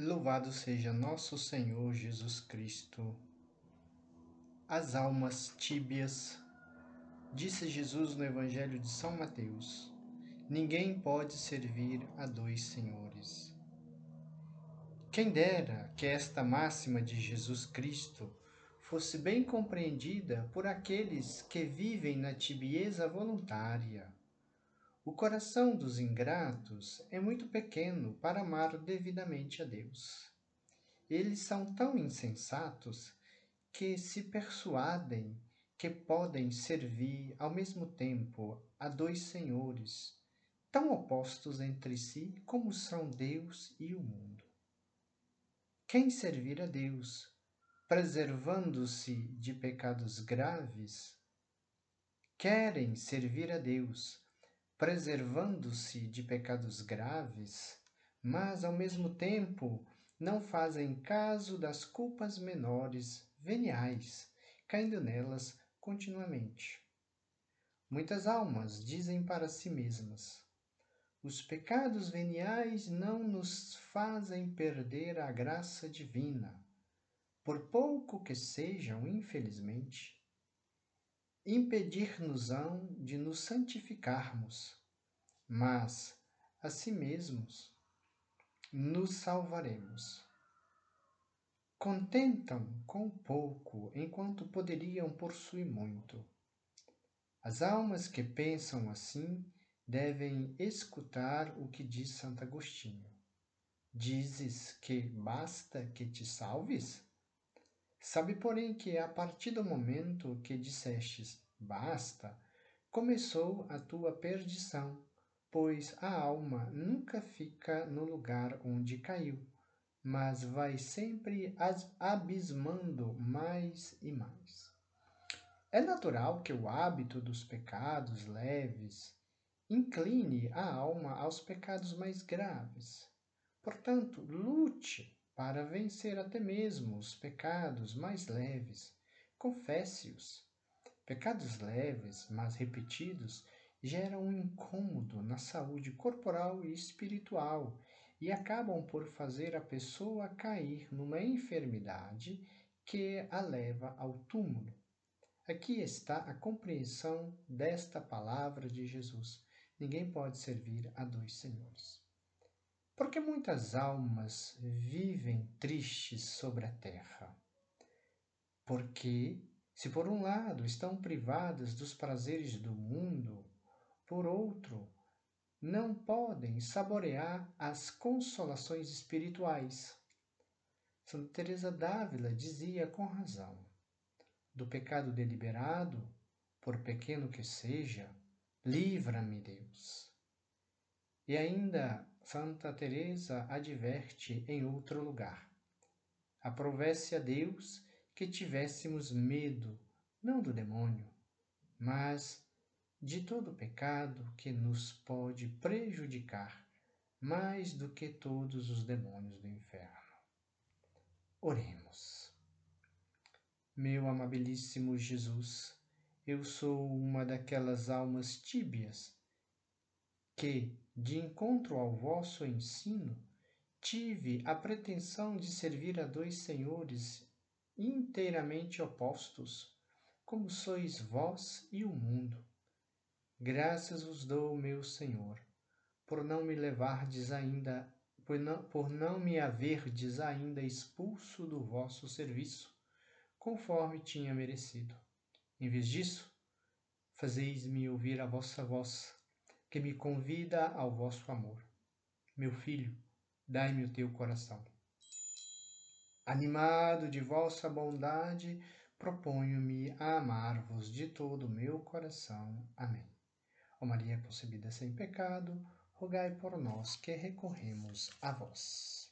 Louvado seja nosso Senhor Jesus Cristo. As almas tíbias, disse Jesus no Evangelho de São Mateus: Ninguém pode servir a dois senhores. Quem dera que esta máxima de Jesus Cristo fosse bem compreendida por aqueles que vivem na tibieza voluntária o coração dos ingratos é muito pequeno para amar devidamente a Deus. Eles são tão insensatos que se persuadem que podem servir ao mesmo tempo a dois senhores, tão opostos entre si como são Deus e o mundo. Quem servir a Deus, preservando-se de pecados graves, querem servir a Deus, preservando-se de pecados graves, mas ao mesmo tempo não fazem caso das culpas menores, veniais, caindo nelas continuamente. Muitas almas dizem para si mesmas: os pecados veniais não nos fazem perder a graça divina, por pouco que sejam, infelizmente impedir-nos-ão de nos santificarmos, mas a si mesmos nos salvaremos. Contentam com pouco enquanto poderiam possuir muito. As almas que pensam assim devem escutar o que diz Santo Agostinho. Dizes que basta que te salves? Sabe, porém, que a partir do momento que dissestes basta, começou a tua perdição, pois a alma nunca fica no lugar onde caiu, mas vai sempre abismando mais e mais. É natural que o hábito dos pecados leves incline a alma aos pecados mais graves. Portanto, lute para vencer até mesmo os pecados mais leves. Confesse-os. Pecados leves, mas repetidos, geram um incômodo na saúde corporal e espiritual e acabam por fazer a pessoa cair numa enfermidade que a leva ao túmulo. Aqui está a compreensão desta palavra de Jesus. Ninguém pode servir a dois senhores. Porque muitas almas vivem tristes sobre a terra? Porque, se por um lado estão privadas dos prazeres do mundo, por outro, não podem saborear as consolações espirituais. Santa Teresa d'Ávila dizia com razão: do pecado deliberado, por pequeno que seja, livra-me, Deus. E ainda Santa Teresa adverte em outro lugar. Aprovesse a Deus que tivéssemos medo, não do demônio, mas de todo pecado que nos pode prejudicar mais do que todos os demônios do inferno. Oremos. Meu amabilíssimo Jesus, eu sou uma daquelas almas tíbias que, de encontro ao vosso ensino, tive a pretensão de servir a dois senhores inteiramente opostos, como sois vós e o mundo. Graças vos dou, meu Senhor, por não me levardes ainda, por não, por não me haverdes ainda expulso do vosso serviço, conforme tinha merecido. Em vez disso, fazeis-me ouvir a vossa voz, que me convida ao vosso amor. Meu filho, dai-me o teu coração. Animado de vossa bondade, proponho-me a amar-vos de todo o meu coração. Amém. Ó Maria concebida sem pecado, rogai por nós que recorremos a vós.